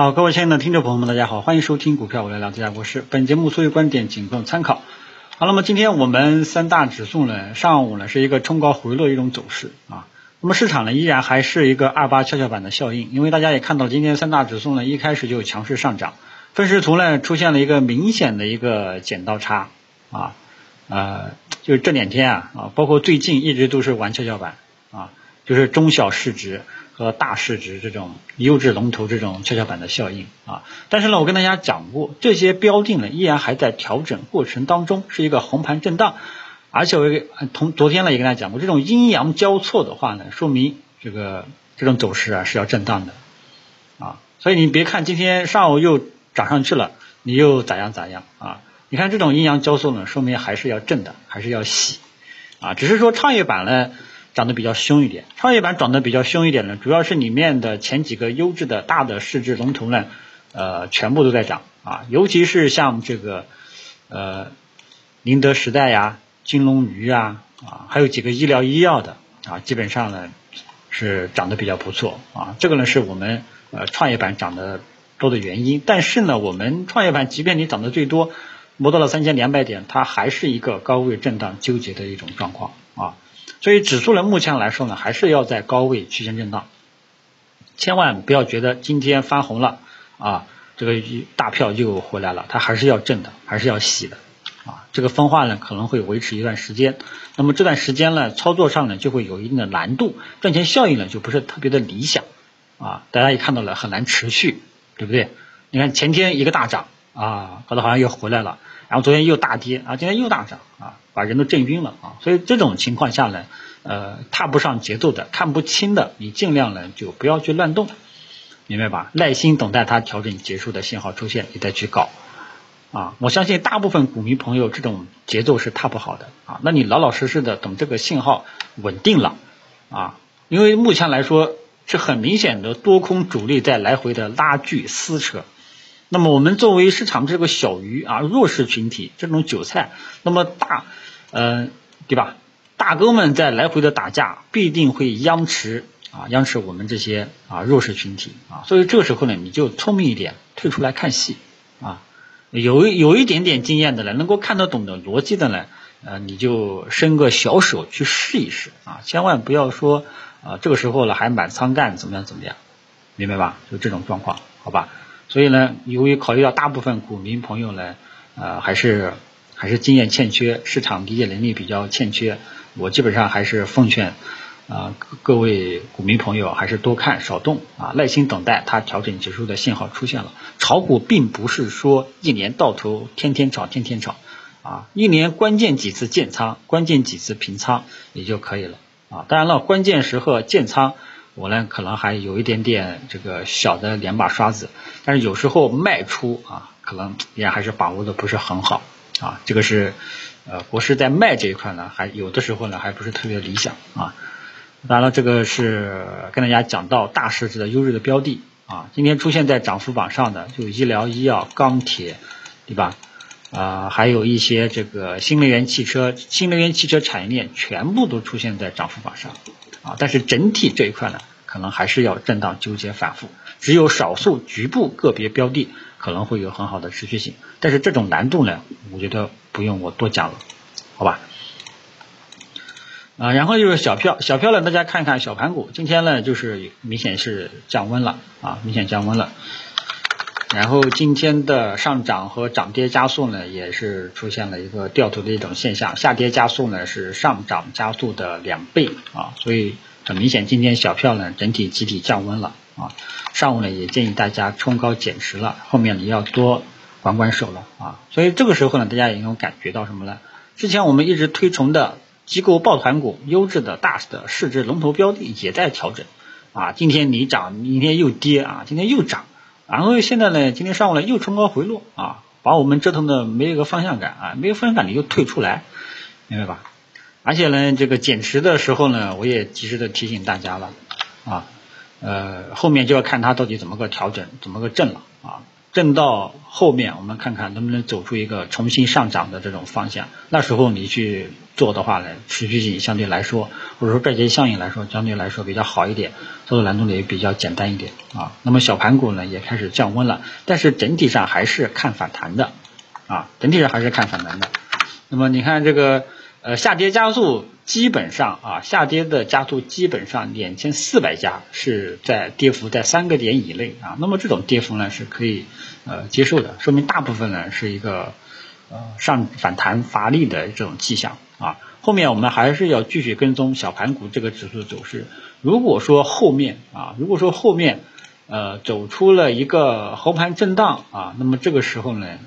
好，各位亲爱的听众朋友们，大家好，欢迎收听股票我来聊这家国事。本节目所有观点仅供参考。好，那么今天我们三大指数呢，上午呢是一个冲高回落一种走势啊。那么市场呢依然还是一个二八跷跷板的效应，因为大家也看到今天三大指数呢一开始就强势上涨，分时图呢出现了一个明显的一个剪刀差啊，呃，就是这两天啊啊，包括最近一直都是玩跷跷板啊，就是中小市值。和大市值这种优质龙头这种跷跷板的效应啊，但是呢，我跟大家讲过，这些标的呢依然还在调整过程当中，是一个红盘震荡，而且我同昨天呢也跟大家讲过，这种阴阳交错的话呢，说明这个这种走势啊是要震荡的啊，所以你别看今天上午又涨上去了，你又咋样咋样啊？你看这种阴阳交错呢，说明还是要震的，还是要洗啊，只是说创业板呢。涨得比较凶一点，创业板涨得比较凶一点呢，主要是里面的前几个优质的大的市值龙头呢，呃，全部都在涨。啊，尤其是像这个呃宁德时代呀、金龙鱼啊啊，还有几个医疗医药的啊，基本上呢是涨得比较不错。啊，这个呢是我们呃创业板涨得多的原因，但是呢，我们创业板即便你涨得最多，摸到了三千两百点，它还是一个高位震荡纠结的一种状况。啊。所以指数呢，目前来说呢，还是要在高位区间震荡，千万不要觉得今天翻红了啊，这个大票又回来了，它还是要震的，还是要洗的啊。这个分化呢可能会维持一段时间，那么这段时间呢，操作上呢就会有一定的难度，赚钱效应呢就不是特别的理想啊。大家也看到了，很难持续，对不对？你看前天一个大涨啊，搞得好像又回来了。然后昨天又大跌啊，今天又大涨啊，把人都震晕了啊！所以这种情况下呢，呃，踏不上节奏的、看不清的，你尽量呢就不要去乱动，明白吧？耐心等待它调整结束的信号出现，你再去搞啊！我相信大部分股民朋友这种节奏是踏不好的啊，那你老老实实的等这个信号稳定了啊，因为目前来说是很明显的多空主力在来回的拉锯撕扯。那么我们作为市场这个小鱼啊，弱势群体这种韭菜，那么大，嗯，对吧？大哥们在来回的打架，必定会央持啊，央持我们这些啊弱势群体啊。所以这个时候呢，你就聪明一点，退出来看戏啊。有有一点点经验的呢，能够看得懂的逻辑的呢，呃，你就伸个小手去试一试啊。千万不要说啊，这个时候了还满仓干怎么样怎么样，明白吧？就这种状况，好吧？所以呢，由于考虑到大部分股民朋友呢，呃，还是还是经验欠缺，市场理解能力比较欠缺，我基本上还是奉劝啊各位股民朋友还是多看少动啊，耐心等待它调整结束的信号出现了。炒股并不是说一年到头天天炒天天炒啊，一年关键几次建仓，关键几次平仓也就可以了啊。当然了，关键时候建仓。我呢，可能还有一点点这个小的两把刷子，但是有时候卖出啊，可能也还是把握的不是很好啊。这个是呃，国师在卖这一块呢，还有的时候呢，还不是特别理想啊。当然了，这个是跟大家讲到大市值的优质的标的啊，今天出现在涨幅榜上的就医疗、医药、钢铁，对吧？啊，还有一些这个新能源汽车、新能源汽车产业链全部都出现在涨幅榜上。啊，但是整体这一块呢，可能还是要震荡纠结反复，只有少数局部个别标的可能会有很好的持续性，但是这种难度呢，我觉得不用我多讲了，好吧？啊，然后就是小票，小票呢，大家看看小盘股，今天呢就是明显是降温了啊，明显降温了。然后今天的上涨和涨跌加速呢，也是出现了一个掉头的一种现象，下跌加速呢是上涨加速的两倍啊，所以很明显今天小票呢整体集体降温了啊，上午呢也建议大家冲高减持了，后面你要多管管手了啊，所以这个时候呢，大家也能感觉到什么呢？之前我们一直推崇的机构抱团股、优质的大的市值龙头标的也在调整啊，今天你涨，明天又跌啊，今天又涨。然后现在呢，今天上午呢又冲高回落啊，把我们折腾的没有个方向感啊，没有方向感你就退出来，明白吧？而且呢，这个减持的时候呢，我也及时的提醒大家了啊，呃，后面就要看它到底怎么个调整，怎么个震了啊。震到后面，我们看看能不能走出一个重新上涨的这种方向。那时候你去做的话呢，持续性相对来说，或者说这些效应来说，相对来说比较好一点，操作难度呢也比较简单一点啊。那么小盘股呢也开始降温了，但是整体上还是看反弹的啊，整体上还是看反弹的。那么你看这个。呃，下跌加速基本上啊，下跌的加速基本上两千四百家是在跌幅在三个点以内啊，那么这种跌幅呢是可以呃接受的，说明大部分呢是一个呃上反弹乏力的这种迹象啊。后面我们还是要继续跟踪小盘股这个指数走势。如果说后面啊，如果说后面呃走出了一个横盘震荡啊，那么这个时候呢，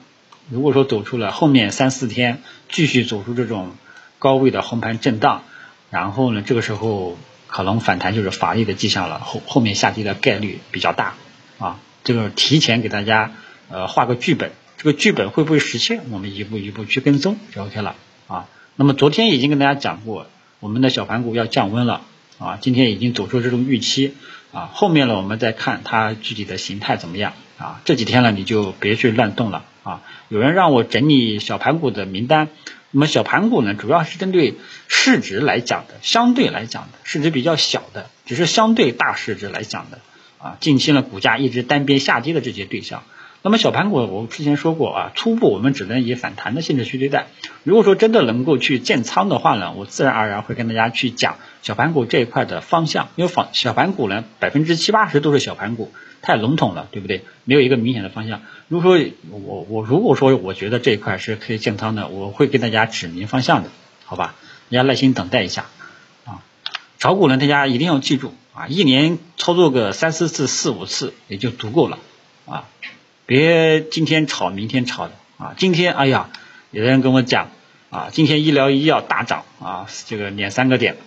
如果说走出了后面三四天继续走出这种。高位的横盘震荡，然后呢，这个时候可能反弹就是乏力的迹象了，后后面下跌的概率比较大啊。这个提前给大家呃画个剧本，这个剧本会不会实现，我们一步一步去跟踪就 OK 了啊。那么昨天已经跟大家讲过，我们的小盘股要降温了啊，今天已经走出这种预期啊，后面呢我们再看它具体的形态怎么样啊。这几天呢你就别去乱动了啊。有人让我整理小盘股的名单。那么小盘股呢，主要是针对市值来讲的，相对来讲的市值比较小的，只是相对大市值来讲的啊。近期呢，股价一直单边下跌的这些对象。那么小盘股，我之前说过啊，初步我们只能以反弹的性质去对待。如果说真的能够去建仓的话呢，我自然而然会跟大家去讲小盘股这一块的方向，因为房小盘股呢，百分之七八十都是小盘股。太笼统了，对不对？没有一个明显的方向。如果说我我如果说我觉得这一块是可以建仓的，我会给大家指明方向的，好吧？大家耐心等待一下啊。炒股呢，大家一定要记住啊，一年操作个三四次、四五次也就足够了啊，别今天炒明天炒的啊。今天哎呀，有的人跟我讲啊，今天医疗医药大涨啊，这个两三个点，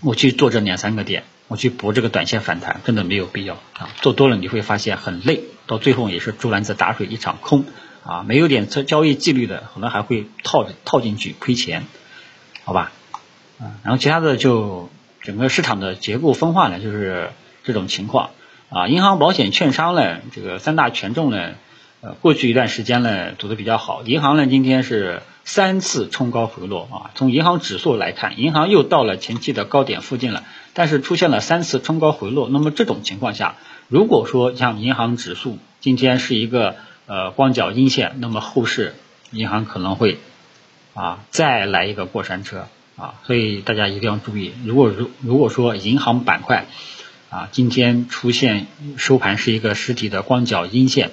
我去做这两三个点。我去搏这个短线反弹，真的没有必要啊！做多了你会发现很累，到最后也是竹篮子打水一场空啊！没有点交交易纪律的，可能还会套套进去亏钱，好吧？啊，然后其他的就整个市场的结构分化呢，就是这种情况啊。银行、保险、券商呢，这个三大权重呢，呃，过去一段时间呢走的比较好。银行呢，今天是三次冲高回落啊。从银行指数来看，银行又到了前期的高点附近了。但是出现了三次冲高回落，那么这种情况下，如果说像银行指数今天是一个呃光脚阴线，那么后市银行可能会啊再来一个过山车啊，所以大家一定要注意，如果如如果说银行板块啊今天出现收盘是一个实体的光脚阴线，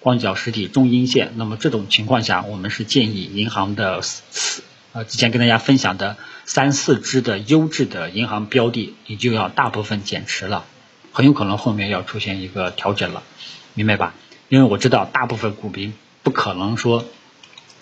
光脚实体中阴线，那么这种情况下，我们是建议银行的四呃之前跟大家分享的。三四只的优质的银行标的，你就要大部分减持了，很有可能后面要出现一个调整了，明白吧？因为我知道大部分股民不可能说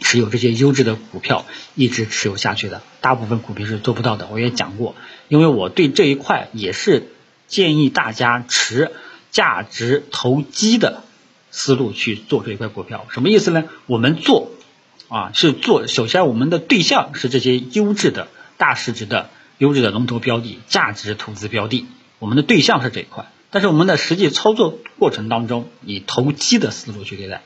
持有这些优质的股票一直持有下去的，大部分股民是做不到的。我也讲过，因为我对这一块也是建议大家持价值投机的思路去做这一块股票。什么意思呢？我们做啊是做，首先我们的对象是这些优质的。大市值的优质的龙头标的、价值投资标的，我们的对象是这一块，但是我们的实际操作过程当中，以投机的思路去对待，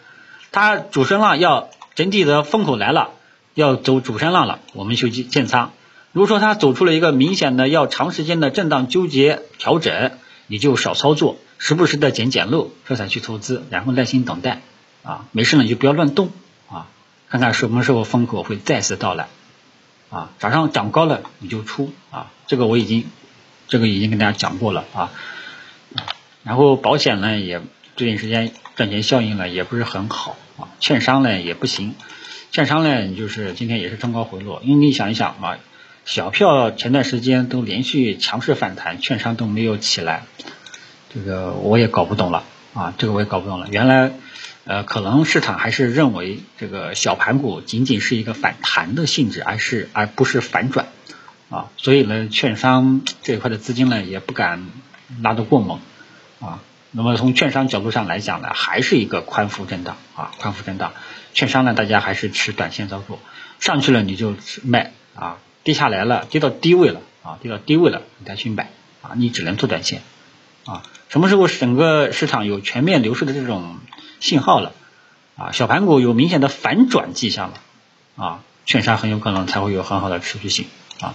它主升浪要整体的风口来了，要走主升浪了，我们就建仓；如果说它走出了一个明显的要长时间的震荡纠结调整，你就少操作，时不时的捡捡漏，这才去投资，然后耐心等待啊，没事呢就不要乱动啊，看看什么时候风口会再次到来。啊，涨上涨高了你就出啊，这个我已经，这个已经跟大家讲过了啊。然后保险呢也最近时间赚钱效应呢也不是很好啊，券商呢也不行，券商呢就是今天也是冲高回落，因为你想一想啊，小票前段时间都连续强势反弹，券商都没有起来，这个我也搞不懂了啊，这个我也搞不懂了，原来。呃，可能市场还是认为这个小盘股仅仅是一个反弹的性质，而是而不是反转啊，所以呢，券商这一块的资金呢也不敢拉得过猛啊。那么从券商角度上来讲呢，还是一个宽幅震荡啊，宽幅震荡。券商呢，大家还是持短线操作，上去了你就卖啊，跌下来了，跌到低位了啊，跌到低位了你再去买啊，你只能做短线啊。什么时候整个市场有全面牛市的这种？信号了啊，小盘股有明显的反转迹象了啊，券商很有可能才会有很好的持续性啊。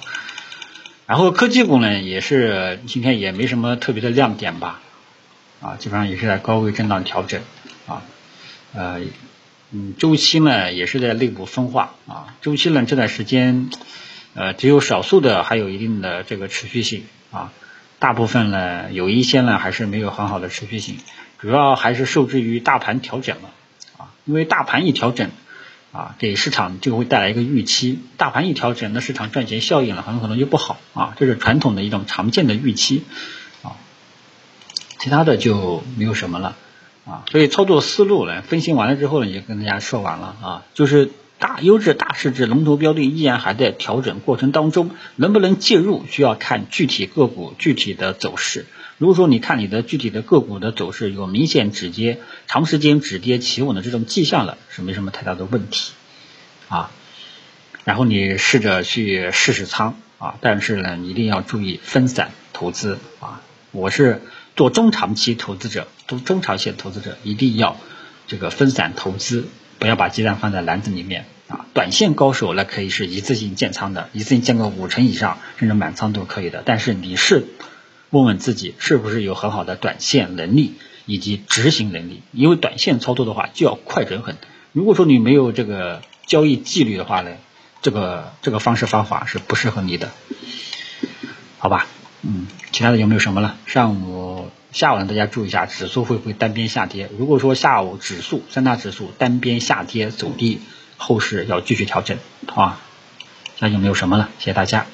然后科技股呢，也是今天也没什么特别的亮点吧，啊，基本上也是在高位震荡调整啊，呃，嗯，周期呢也是在内部分化啊，周期呢这段时间呃只有少数的还有一定的这个持续性啊，大部分呢有一些呢还是没有很好的持续性，主要还是受制于大盘调整了啊，因为大盘一调整。啊，给市场就会带来一个预期，大盘一调整，那市场赚钱效应了，很可能就不好啊，这是传统的一种常见的预期啊，其他的就没有什么了啊，所以操作思路呢，分析完了之后呢，也跟大家说完了啊，就是大优质大市值龙头标的依然还在调整过程当中，能不能介入，需要看具体个股具体的走势。如果说你看你的具体的个股的走势有明显止跌、长时间止跌企稳的这种迹象了，是没什么太大的问题啊。然后你试着去试试仓啊，但是呢，一定要注意分散投资啊。我是做中长期投资者，做中长线投资者一定要这个分散投资，不要把鸡蛋放在篮子里面啊。短线高手那可以是一次性建仓的，一次性建个五成以上，甚至满仓都可以的。但是你是。问问自己是不是有很好的短线能力以及执行能力，因为短线操作的话就要快准狠。如果说你没有这个交易纪律的话呢，这个这个方式方法是不适合你的，好吧？嗯，其他的有没有什么了？上午、下午呢？大家注意一下，指数会不会单边下跌？如果说下午指数三大指数单边下跌走低，后市要继续调整，啊？那就没有什么了？谢谢大家。